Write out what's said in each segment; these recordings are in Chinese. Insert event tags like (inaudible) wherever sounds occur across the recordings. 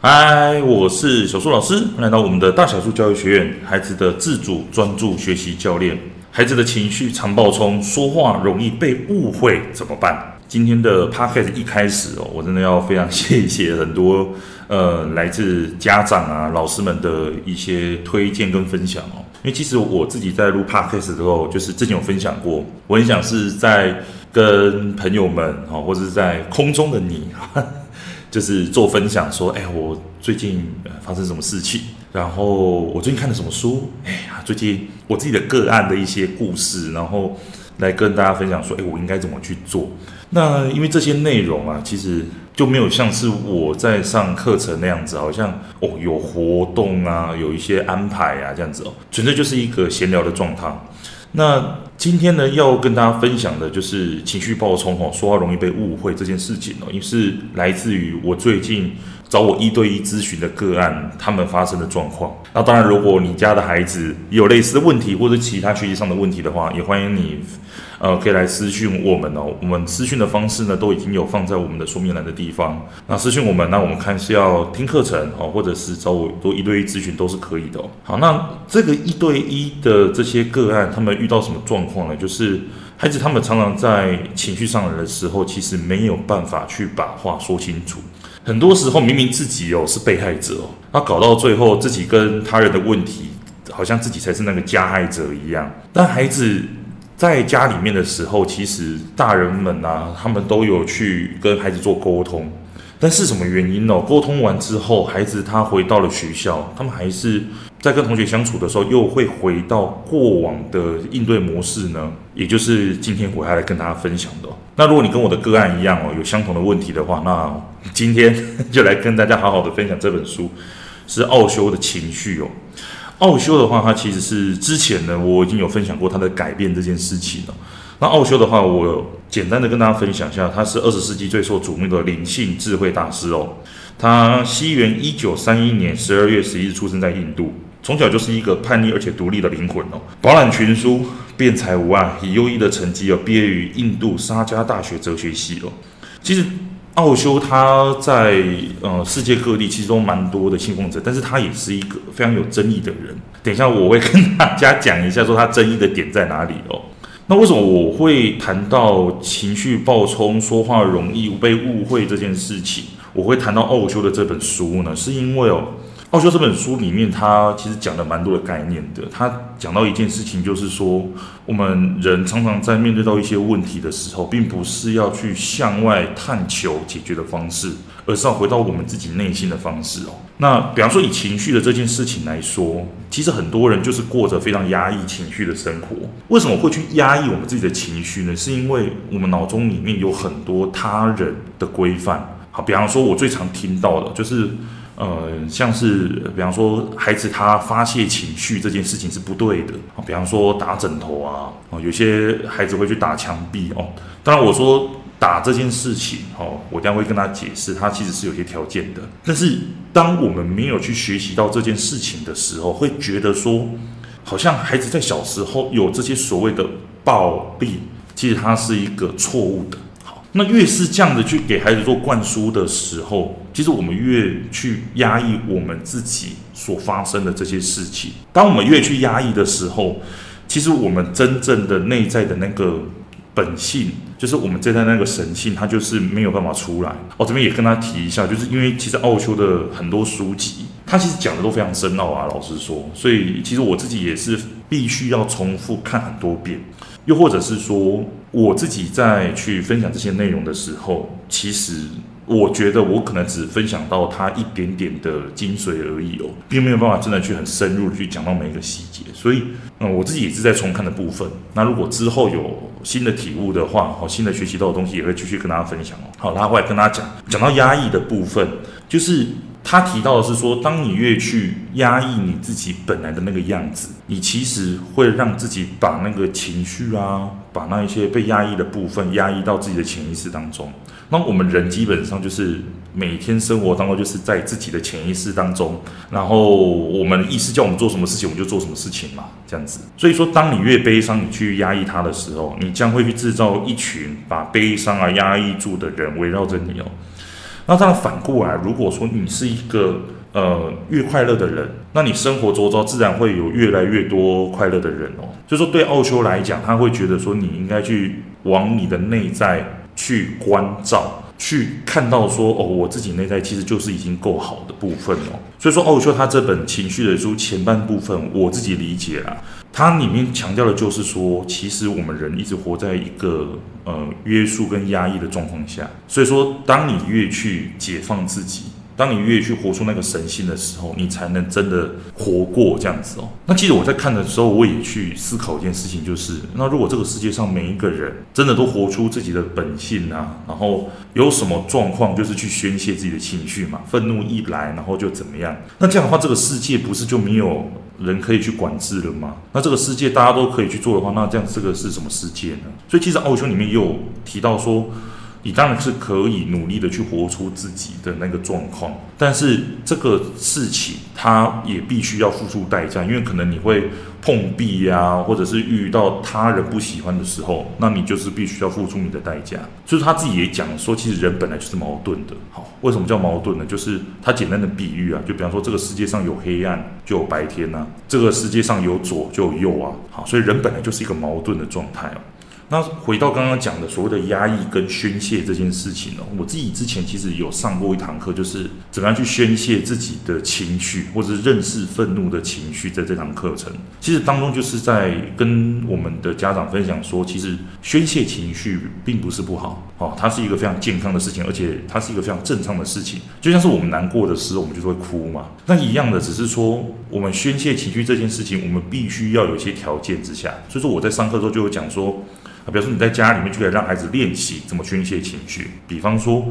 嗨，我是小树老师，来到我们的大小树教育学院，孩子的自主专注学习教练。孩子的情绪常暴冲，说话容易被误会，怎么办？今天的 podcast 一开始哦，我真的要非常谢谢很多 (laughs) 呃来自家长啊、老师们的一些推荐跟分享哦。因为其实我自己在录 podcast 的时候，就是之前有分享过，我很想是在跟朋友们哈，或者是在空中的你。就是做分享，说，哎，我最近发生什么事情？然后我最近看了什么书？哎呀，最近我自己的个案的一些故事，然后来跟大家分享，说，哎，我应该怎么去做？那因为这些内容啊，其实就没有像是我在上课程那样子，好像哦有活动啊，有一些安排啊这样子哦，纯粹就是一个闲聊的状态。那今天呢，要跟大家分享的就是情绪暴冲吼，说话容易被误会这件事情哦，因为是来自于我最近找我一对一咨询的个案，他们发生的状况。那当然，如果你家的孩子有类似的问题或者其他学习上的问题的话，也欢迎你。呃，可以来私讯我们哦。我们私讯的方式呢，都已经有放在我们的说明栏的地方。那私讯我们，那我们看是要听课程哦，或者是找我做一对一咨询都是可以的哦。好，那这个一对一的这些个案，他们遇到什么状况呢？就是孩子他们常常在情绪上来的时候，其实没有办法去把话说清楚。很多时候明明自己哦是被害者哦，那搞到最后自己跟他人的问题，好像自己才是那个加害者一样。但孩子。在家里面的时候，其实大人们啊，他们都有去跟孩子做沟通，但是什么原因呢？沟通完之后，孩子他回到了学校，他们还是在跟同学相处的时候，又会回到过往的应对模式呢？也就是今天我要来跟大家分享的。那如果你跟我的个案一样哦，有相同的问题的话，那今天 (laughs) 就来跟大家好好的分享这本书，是奥修的情绪哦。奥修的话，它其实是之前呢，我已经有分享过他的改变这件事情了。那奥修的话，我简单的跟大家分享一下，他是二十世纪最受瞩目的灵性智慧大师哦。他西元一九三一年十二月十一日出生在印度，从小就是一个叛逆而且独立的灵魂哦，饱览群书，辩才无碍，以优异的成绩哦，毕业于印度沙迦大学哲学系哦。其实。奥修他在呃世界各地其实都蛮多的信奉者，但是他也是一个非常有争议的人。等一下我会跟大家讲一下，说他争议的点在哪里哦。(laughs) 那为什么我会谈到情绪爆冲、说话容易被误会这件事情？我会谈到奥修的这本书呢？是因为哦。奥修这本书里面，他其实讲了蛮多的概念的。他讲到一件事情，就是说，我们人常常在面对到一些问题的时候，并不是要去向外探求解决的方式，而是要回到我们自己内心的方式哦。那比方说，以情绪的这件事情来说，其实很多人就是过着非常压抑情绪的生活。为什么会去压抑我们自己的情绪呢？是因为我们脑中里面有很多他人的规范。好，比方说，我最常听到的就是。呃，像是比方说，孩子他发泄情绪这件事情是不对的。比方说打枕头啊，哦，有些孩子会去打墙壁哦。当然，我说打这件事情哦，我将会跟他解释，他其实是有些条件的。但是，当我们没有去学习到这件事情的时候，会觉得说，好像孩子在小时候有这些所谓的暴力，其实他是一个错误的。那越是这样的去给孩子做灌输的时候，其实我们越去压抑我们自己所发生的这些事情。当我们越去压抑的时候，其实我们真正的内在的那个本性，就是我们内在那个神性，它就是没有办法出来。我这边也跟他提一下，就是因为其实奥修的很多书籍，他其实讲的都非常深奥啊，老实说，所以其实我自己也是必须要重复看很多遍。又或者是说，我自己在去分享这些内容的时候，其实我觉得我可能只分享到它一点点的精髓而已哦，并没有办法真的去很深入的去讲到每一个细节。所以，嗯，我自己也是在重看的部分。那如果之后有新的体悟的话，好，新的学习到的东西也会继续跟大家分享哦。好，拉回来跟大家讲，讲到压抑的部分，就是。他提到的是说，当你越去压抑你自己本来的那个样子，你其实会让自己把那个情绪啊，把那一些被压抑的部分压抑到自己的潜意识当中。那我们人基本上就是每天生活当中就是在自己的潜意识当中，然后我们意识叫我们做什么事情，我们就做什么事情嘛，这样子。所以说，当你越悲伤，你去压抑它的时候，你将会去制造一群把悲伤啊压抑住的人围绕着你哦。那当然反过来，如果说你是一个呃越快乐的人，那你生活周遭自然会有越来越多快乐的人哦。所以说对奥修来讲，他会觉得说你应该去往你的内在去关照。去看到说哦，我自己内在其实就是已经够好的部分哦。所以说奥修他这本情绪的书前半部分，我自己理解啦，它里面强调的就是说，其实我们人一直活在一个呃约束跟压抑的状况下。所以说，当你越去解放自己。当你越去活出那个神性的时候，你才能真的活过这样子哦。那其实我在看的时候，我也去思考一件事情，就是那如果这个世界上每一个人真的都活出自己的本性啊，然后有什么状况就是去宣泄自己的情绪嘛，愤怒一来，然后就怎么样？那这样的话，这个世界不是就没有人可以去管制了吗？那这个世界大家都可以去做的话，那这样这个是什么世界呢？所以其实奥修里面也有提到说。你当然是可以努力的去活出自己的那个状况，但是这个事情它也必须要付出代价，因为可能你会碰壁呀，或者是遇到他人不喜欢的时候，那你就是必须要付出你的代价。就是他自己也讲说，其实人本来就是矛盾的。好，为什么叫矛盾呢？就是他简单的比喻啊，就比方说这个世界上有黑暗就有白天呐，这个世界上有左就有右啊。好，所以人本来就是一个矛盾的状态啊。那回到刚刚讲的所谓的压抑跟宣泄这件事情呢，我自己之前其实有上过一堂课，就是怎么样去宣泄自己的情绪，或者是认识愤怒的情绪，在这堂课程，其实当中就是在跟我们的家长分享说，其实宣泄情绪并不是不好，哦，它是一个非常健康的事情，而且它是一个非常正常的事情，就像是我们难过的时候，我们就会哭嘛，那一样的，只是说我们宣泄情绪这件事情，我们必须要有一些条件之下，所以说我在上课的时候就有讲说。比如说你在家里面就可以让孩子练习怎么宣泄情绪，比方说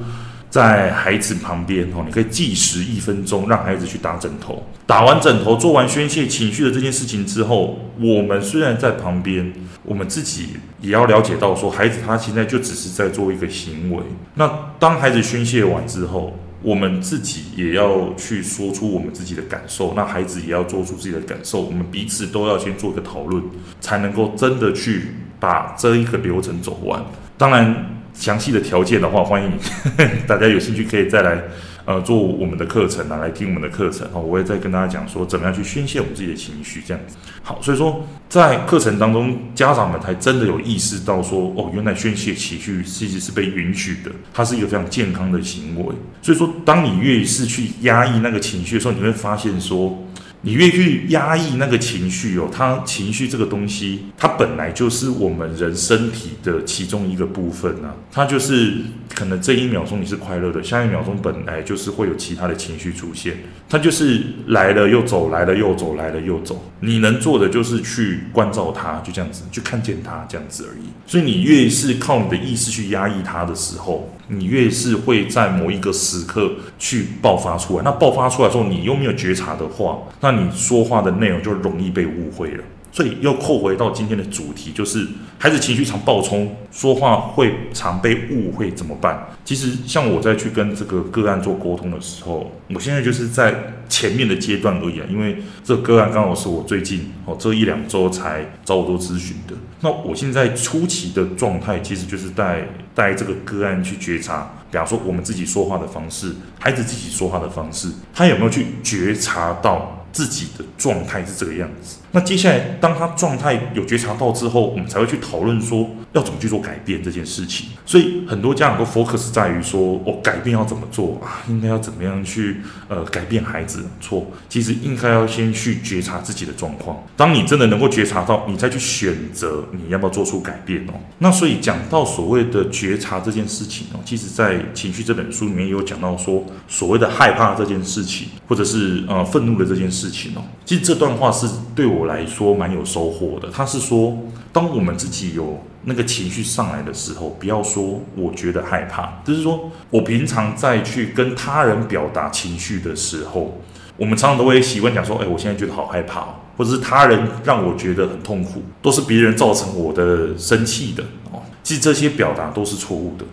在孩子旁边哦，你可以计时一分钟，让孩子去打枕头。打完枕头，做完宣泄情绪的这件事情之后，我们虽然在旁边，我们自己也要了解到说，孩子他现在就只是在做一个行为。那当孩子宣泄完之后，我们自己也要去说出我们自己的感受，那孩子也要做出自己的感受，我们彼此都要先做一个讨论，才能够真的去。把这一个流程走完，当然详细的条件的话，欢迎 (laughs) 大家有兴趣可以再来呃做我们的课程啊，来听我们的课程啊。我会再跟大家讲说怎么样去宣泄我们自己的情绪，这样子。好，所以说在课程当中，家长们才真的有意识到说，哦，原来宣泄情绪其实是被允许的，它是一个非常健康的行为。所以说，当你越是去压抑那个情绪的时候，你会发现说。你越去压抑那个情绪哦，它情绪这个东西，它本来就是我们人身体的其中一个部分啊。它就是可能这一秒钟你是快乐的，下一秒钟本来就是会有其他的情绪出现。它就是来了又走，来了又走，来了又走。你能做的就是去关照它，就这样子，去看见它这样子而已。所以你越是靠你的意识去压抑它的时候，你越是会在某一个时刻去爆发出来。那爆发出来之后，你又没有觉察的话，那你说话的内容就容易被误会了。所以又扣回到今天的主题，就是孩子情绪常暴冲，说话会常被误会，怎么办？其实像我在去跟这个个案做沟通的时候，我现在就是在前面的阶段而已啊，因为这个个案刚好是我最近哦这一两周才找我做咨询的。那我现在初期的状态，其实就是带带这个个案去觉察，比方说我们自己说话的方式，孩子自己说话的方式，他有没有去觉察到？自己的状态是这个样子。那接下来，当他状态有觉察到之后，我们才会去讨论说要怎么去做改变这件事情。所以很多家长都 focus 在于说，我、哦、改变要怎么做啊？应该要怎么样去呃改变孩子？错，其实应该要先去觉察自己的状况。当你真的能够觉察到，你再去选择你要不要做出改变哦。那所以讲到所谓的觉察这件事情哦，其实在《情绪》这本书里面有讲到说，所谓的害怕这件事情，或者是呃愤怒的这件事情哦，其实这段话是对我来说蛮有收获的。他是说，当我们自己有那个情绪上来的时候，不要说我觉得害怕，就是说我平常在去跟他人表达情绪的时候，我们常常都会习惯讲说，哎，我现在觉得好害怕，或者是他人让我觉得很痛苦，都是别人造成我的生气的哦。其实这些表达都是错误的。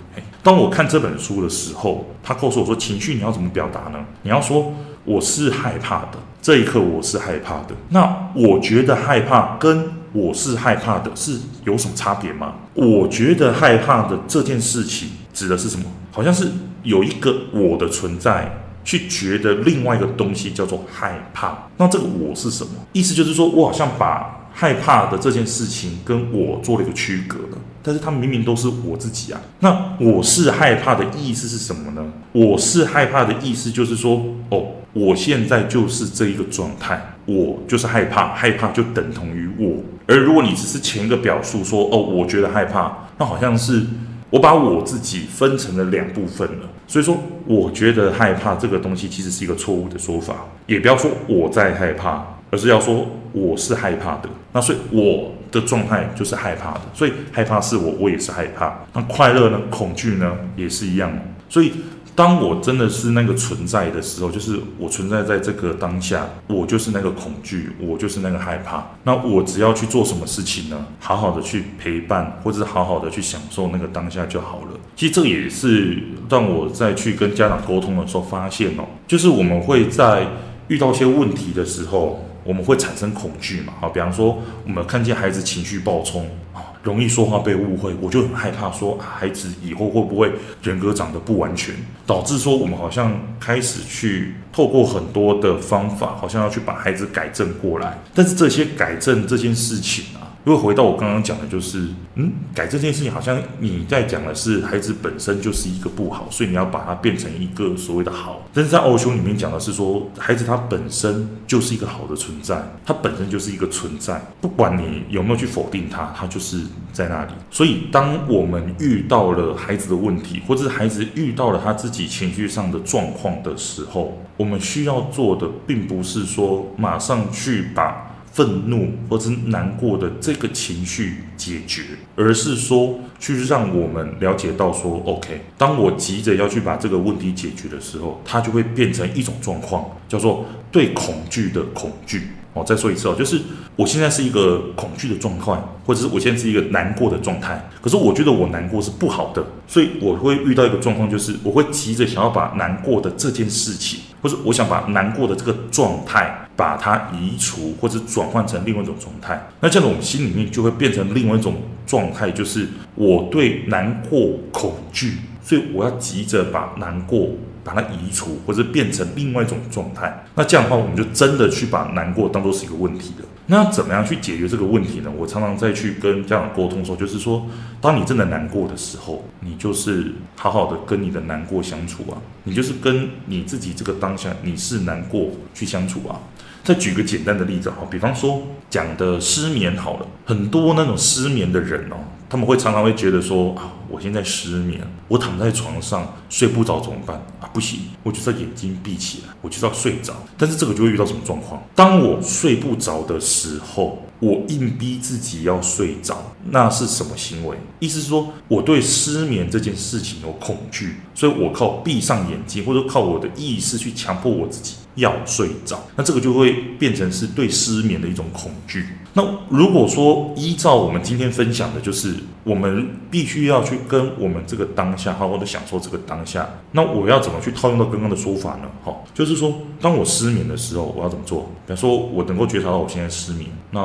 当我看这本书的时候，他告诉我说，情绪你要怎么表达呢？你要说我是害怕的。这一刻我是害怕的。那我觉得害怕跟我是害怕的是有什么差别吗？我觉得害怕的这件事情指的是什么？好像是有一个我的存在。去觉得另外一个东西叫做害怕，那这个我是什么？意思就是说我好像把害怕的这件事情跟我做了一个区隔了，但是它明明都是我自己啊。那我是害怕的意思是什么呢？我是害怕的意思就是说，哦，我现在就是这一个状态，我就是害怕，害怕就等同于我。而如果你只是前一个表述说，哦，我觉得害怕，那好像是。我把我自己分成了两部分了，所以说我觉得害怕这个东西其实是一个错误的说法，也不要说我在害怕，而是要说我是害怕的。那所以我的状态就是害怕的，所以害怕是我，我也是害怕。那快乐呢？恐惧呢？也是一样。所以。当我真的是那个存在的时候，就是我存在在这个当下，我就是那个恐惧，我就是那个害怕。那我只要去做什么事情呢？好好的去陪伴，或者是好好的去享受那个当下就好了。其实这也是让我在去跟家长沟通的时候发现哦，就是我们会在遇到一些问题的时候，我们会产生恐惧嘛。好，比方说我们看见孩子情绪暴冲。容易说话被误会，我就很害怕说，孩子以后会不会人格长得不完全，导致说我们好像开始去透过很多的方法，好像要去把孩子改正过来。但是这些改正这件事情啊。如果回到我刚刚讲的，就是，嗯，改这件事情，好像你在讲的是孩子本身就是一个不好，所以你要把它变成一个所谓的好。但是在奥修里面讲的是说，孩子他本身就是一个好的存在，他本身就是一个存在，不管你有没有去否定他，他就是在那里。所以，当我们遇到了孩子的问题，或者是孩子遇到了他自己情绪上的状况的时候，我们需要做的，并不是说马上去把。愤怒或者难过的这个情绪解决，而是说去让我们了解到说，OK，当我急着要去把这个问题解决的时候，它就会变成一种状况，叫做对恐惧的恐惧。哦，再说一次哦，就是我现在是一个恐惧的状态，或者是我现在是一个难过的状态。可是我觉得我难过是不好的，所以我会遇到一个状况，就是我会急着想要把难过的这件事情，或者我想把难过的这个状态，把它移除，或者转换成另外一种状态。那这样子，我们心里面就会变成另外一种状态，就是我对难过恐惧，所以我要急着把难过。把它移除，或者变成另外一种状态。那这样的话，我们就真的去把难过当做是一个问题了。那怎么样去解决这个问题呢？我常常在去跟家长沟通的时候，就是说，当你真的难过的时候，你就是好好的跟你的难过相处啊，你就是跟你自己这个当下你是难过去相处啊。再举个简单的例子哈，比方说讲的失眠好了，很多那种失眠的人哦。他们会常常会觉得说啊，我现在失眠，我躺在床上睡不着怎么办啊？不行，我就是要眼睛闭起来，我就要睡着。但是这个就会遇到什么状况？当我睡不着的时候，我硬逼自己要睡着，那是什么行为？意思是说我对失眠这件事情有恐惧，所以我靠闭上眼睛，或者靠我的意识去强迫我自己要睡着。那这个就会变成是对失眠的一种恐惧。那如果说依照我们今天分享的，就是我们必须要去跟我们这个当下好好的享受这个当下。那我要怎么去套用到刚刚的说法呢？好，就是说，当我失眠的时候，我要怎么做？比方说，我能够觉察到我现在失眠，那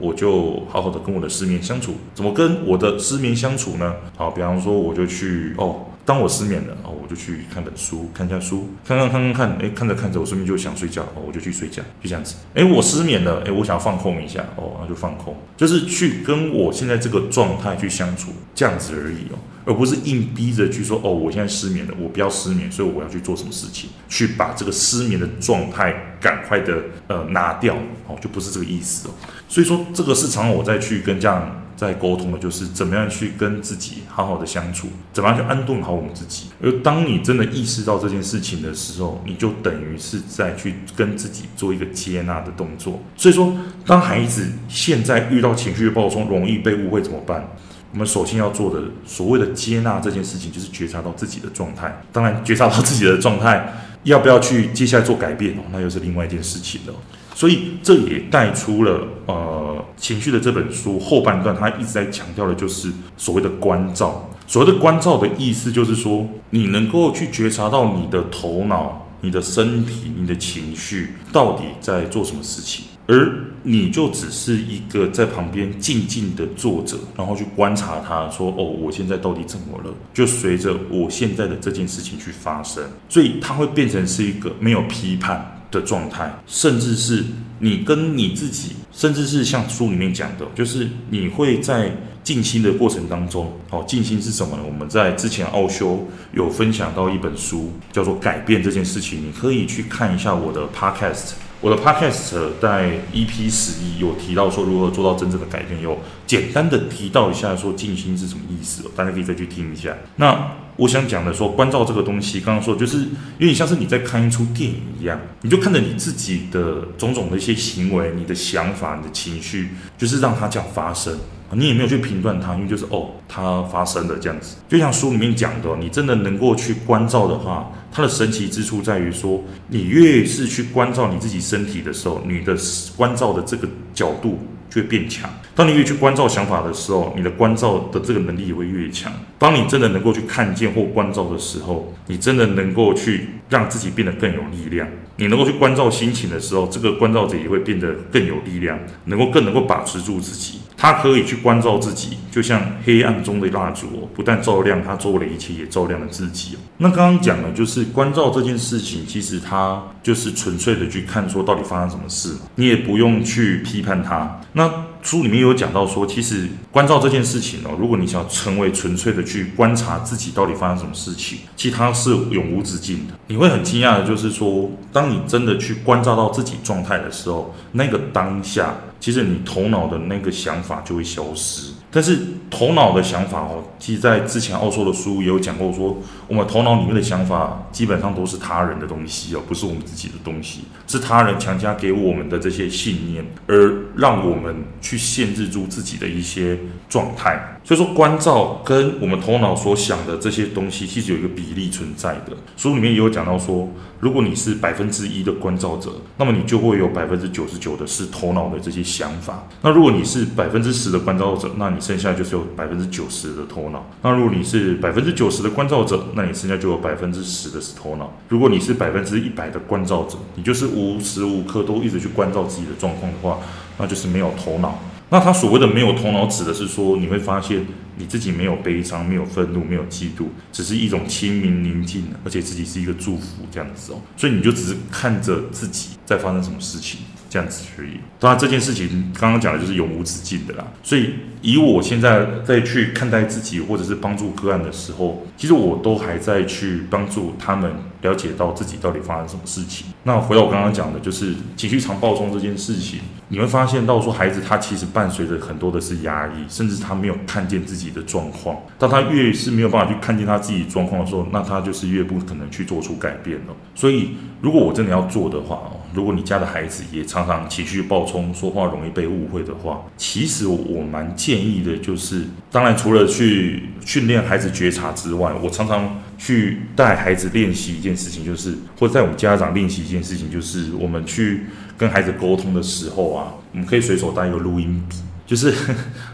我就好好的跟我的失眠相处。怎么跟我的失眠相处呢？好，比方说，我就去哦。当我失眠了，哦，我就去看本书，看一下书，看看看看看，哎，看着看着，我顺便就想睡觉，哦，我就去睡觉，就这样子。哎，我失眠了，哎，我想要放空一下，哦，那就放空，就是去跟我现在这个状态去相处，这样子而已哦，而不是硬逼着去说，哦，我现在失眠了，我不要失眠，所以我要去做什么事情，去把这个失眠的状态赶快的呃拿掉，哦，就不是这个意思哦。所以说，这个是常我再去跟这样。在沟通的就是怎么样去跟自己好好的相处，怎么样去安顿好我们自己。而当你真的意识到这件事情的时候，你就等于是在去跟自己做一个接纳的动作。所以说，当孩子现在遇到情绪暴冲，容易被误会怎么办？我们首先要做的所谓的接纳这件事情，就是觉察到自己的状态。当然，觉察到自己的状态，要不要去接下来做改变？那又是另外一件事情了。所以这也带出了呃情绪的这本书后半段，他一直在强调的就是所谓的关照。所谓的关照的意思就是说，你能够去觉察到你的头脑、你的身体、你的情绪到底在做什么事情。而你就只是一个在旁边静静的坐着，然后去观察他，说：“哦，我现在到底怎么了？”就随着我现在的这件事情去发生，所以它会变成是一个没有批判的状态，甚至是你跟你自己，甚至是像书里面讲的，就是你会在静心的过程当中，哦，静心是什么呢？我们在之前奥修有分享到一本书，叫做《改变这件事情》，你可以去看一下我的 Podcast。我的 Podcast 在 EP 十一有提到说如何做到真正的改变，有简单的提到一下说静心是什么意思，大家可以再去听一下。那我想讲的说关照这个东西，刚刚说就是有点像是你在看一出电影一样，你就看着你自己的种种的一些行为、你的想法、你的情绪，就是让它这样发生。你也没有去评断它，因为就是哦，它发生了这样子。就像书里面讲的，你真的能够去关照的话，它的神奇之处在于说，你越是去关照你自己身体的时候，你的关照的这个角度就会变强。当你越去关照想法的时候，你的关照的这个能力也会越强。当你真的能够去看见或关照的时候，你真的能够去让自己变得更有力量。你能够去关照心情的时候，这个关照者也会变得更有力量，能够更能够把持住自己。他可以去关照自己，就像黑暗中的蜡烛，不但照亮他周围的一切，也照亮了自己。那刚刚讲的就是关照这件事情，其实他就是纯粹的去看说到底发生什么事，你也不用去批判他。那书里面有讲到说，其实关照这件事情哦，如果你想要成为纯粹的去观察自己到底发生什么事情，其实它是永无止境的。你会很惊讶的，就是说，当你真的去关照到自己状态的时候，那个当下。其实你头脑的那个想法就会消失，但是头脑的想法哦，其实在之前奥硕的书也有讲过说，说我们头脑里面的想法基本上都是他人的东西哦，不是我们自己的东西，是他人强加给我们的这些信念，而让我们去限制住自己的一些状态。所以说，关照跟我们头脑所想的这些东西，其实有一个比例存在的。书里面也有讲到说，如果你是百分之一的关照者，那么你就会有百分之九十九的是头脑的这些想法。那如果你是百分之十的关照者，那你剩下就是有百分之九十的头脑。那如果你是百分之九十的关照者，那你剩下就有百分之十的是头脑。如果你是百分之一百的关照者，你就是无时无刻都一直去关照自己的状况的话，那就是没有头脑。那他所谓的没有头脑，指的是说你会发现你自己没有悲伤、没有愤怒、没有嫉妒，只是一种清明宁静，而且自己是一个祝福这样子哦。所以你就只是看着自己在发生什么事情这样子而已。当然这件事情刚刚讲的就是永无止境的啦。所以以我现在在去看待自己或者是帮助个案的时候，其实我都还在去帮助他们了解到自己到底发生什么事情。那回到我刚刚讲的，就是情绪常暴冲这件事情。你会发现到说，孩子他其实伴随着很多的是压抑，甚至他没有看见自己的状况。当他越是没有办法去看见他自己状况的时候，那他就是越不可能去做出改变了。所以，如果我真的要做的话，如果你家的孩子也常常情绪暴冲，说话容易被误会的话，其实我蛮建议的，就是当然除了去训练孩子觉察之外，我常常去带孩子练习一件事情，就是或者在我们家长练习一件事情，就是我们去。跟孩子沟通的时候啊，我们可以随手带一个录音笔，就是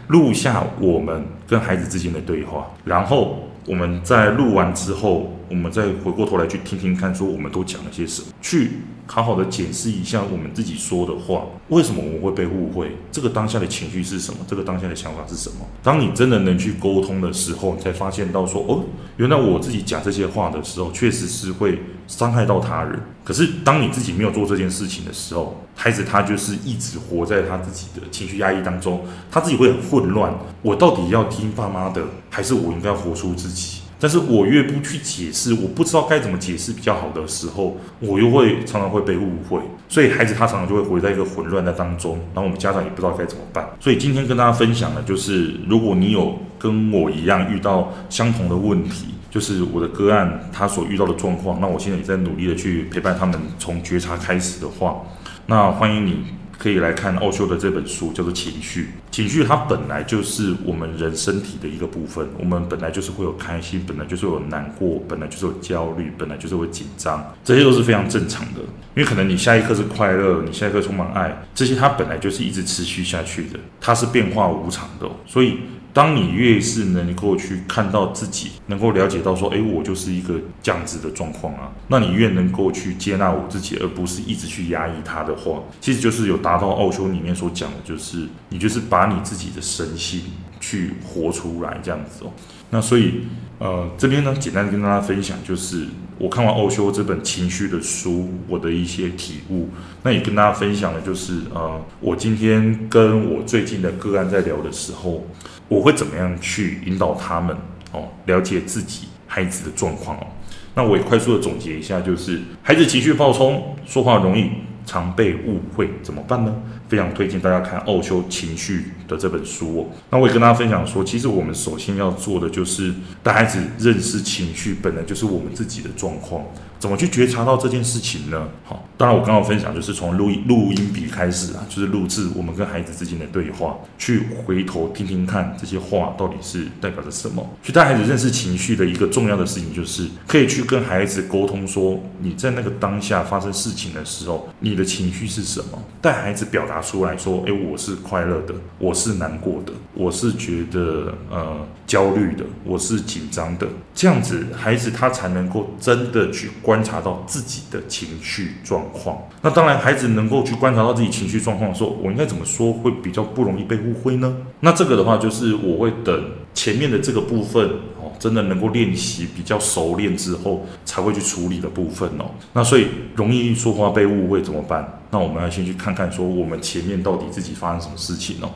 录下我们跟孩子之间的对话，然后我们在录完之后，我们再回过头来去听听看，说我们都讲了些什么，去好好的检视一下我们自己说的话，为什么我们会被误会？这个当下的情绪是什么？这个当下的想法是什么？当你真的能去沟通的时候，你才发现到说，哦，原来我自己讲这些话的时候，确实是会伤害到他人。可是，当你自己没有做这件事情的时候，孩子他就是一直活在他自己的情绪压抑当中，他自己会很混乱。我到底要听爸妈的，还是我应该活出自己？但是我越不去解释，我不知道该怎么解释比较好的时候，我又会常常会被误会。所以孩子他常常就会活在一个混乱的当中，然后我们家长也不知道该怎么办。所以今天跟大家分享的就是，如果你有跟我一样遇到相同的问题。就是我的个案，他所遇到的状况，那我现在也在努力的去陪伴他们，从觉察开始的话，那欢迎你可以来看奥修的这本书，叫做《情绪》。情绪它本来就是我们人身体的一个部分，我们本来就是会有开心，本来就是有难过，本来就是有焦虑，本来就是会紧张，这些都是非常正常的。因为可能你下一刻是快乐，你下一刻充满爱，这些它本来就是一直持续下去的，它是变化无常的，所以。当你越是能够去看到自己，能够了解到说，哎，我就是一个这样子的状况啊，那你越能够去接纳我自己，而不是一直去压抑它的话，其实就是有达到奥修里面所讲的，就是你就是把你自己的身心去活出来这样子哦。那所以，呃，这边呢，简单的跟大家分享，就是我看完奥修这本情绪的书，我的一些体悟。那也跟大家分享的就是，呃，我今天跟我最近的个案在聊的时候，我会怎么样去引导他们哦，了解自己孩子的状况哦。那我也快速的总结一下，就是孩子情绪暴冲，说话容易，常被误会，怎么办呢？非常推荐大家看《奥修情绪》的这本书哦。那我也跟大家分享说，其实我们首先要做的就是带孩子认识情绪，本来就是我们自己的状况。怎么去觉察到这件事情呢？好，当然我刚刚分享就是从录音录音笔开始啊，就是录制我们跟孩子之间的对话，去回头听听看这些话到底是代表着什么。去带孩子认识情绪的一个重要的事情，就是可以去跟孩子沟通说，你在那个当下发生事情的时候，你的情绪是什么？带孩子表达出来说，诶，我是快乐的，我是难过的，我是觉得呃焦虑的，我是紧张的，这样子孩子他才能够真的去。观察到自己的情绪状况，那当然，孩子能够去观察到自己情绪状况的时候，我应该怎么说会比较不容易被误会呢？那这个的话，就是我会等前面的这个部分哦，真的能够练习比较熟练之后，才会去处理的部分哦。那所以容易说话被误会怎么办？那我们要先去看看，说我们前面到底自己发生什么事情哦。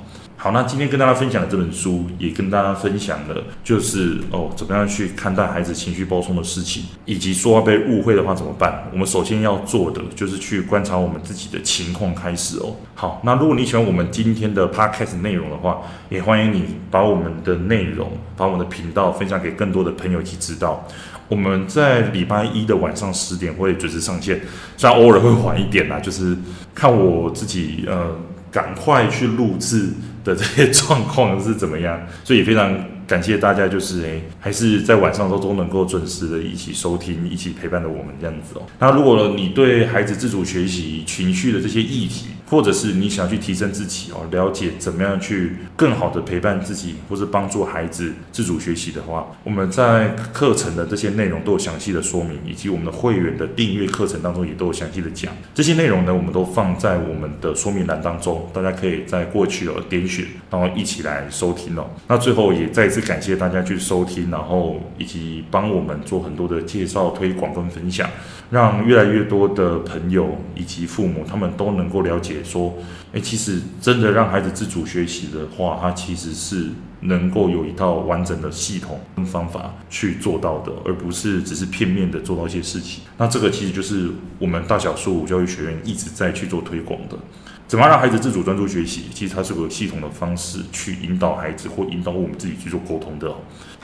好，那今天跟大家分享的这本书，也跟大家分享了，就是哦，怎么样去看待孩子情绪暴冲的事情，以及说话被误会的话怎么办？我们首先要做的就是去观察我们自己的情况开始哦。好，那如果你喜欢我们今天的 podcast 内容的话，也欢迎你把我们的内容，把我们的频道分享给更多的朋友一起知道。我们在礼拜一的晚上十点会准时上线，虽然偶尔会晚一点啦，就是看我自己呃，赶快去录制。的这些 (laughs) 状况是怎么样？所以也非常感谢大家，就是诶，还是在晚上都都能够准时的一起收听，一起陪伴着我们这样子哦。那如果你对孩子自主学习情绪的这些议题，或者是你想去提升自己哦，了解怎么样去更好的陪伴自己，或是帮助孩子自主学习的话，我们在课程的这些内容都有详细的说明，以及我们的会员的订阅课程当中也都有详细的讲。这些内容呢，我们都放在我们的说明栏当中，大家可以在过去哦点选。然后一起来收听哦。那最后也再一次感谢大家去收听，然后以及帮我们做很多的介绍、推广跟分享，让越来越多的朋友以及父母他们都能够了解说，诶，其实真的让孩子自主学习的话，他其实是能够有一套完整的系统跟方法去做到的，而不是只是片面的做到一些事情。那这个其实就是我们大小数教育学院一直在去做推广的。怎么让孩子自主专注学习？其实它是个系统的方式去引导孩子或引导我们自己去做沟通的。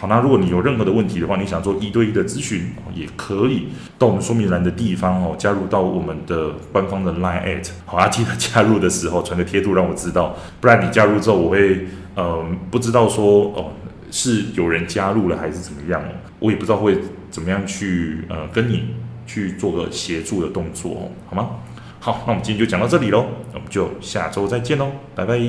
好，那如果你有任何的问题的话，你想做一对一的咨询，也可以到我们说明栏的地方哦，加入到我们的官方的 Line at。好啊，记得加入的时候传个贴图让我知道，不然你加入之后我会呃不知道说哦是有人加入了还是怎么样哦，我也不知道会怎么样去呃跟你去做个协助的动作哦，好吗？好，那我们今天就讲到这里喽，我们就下周再见喽，拜拜。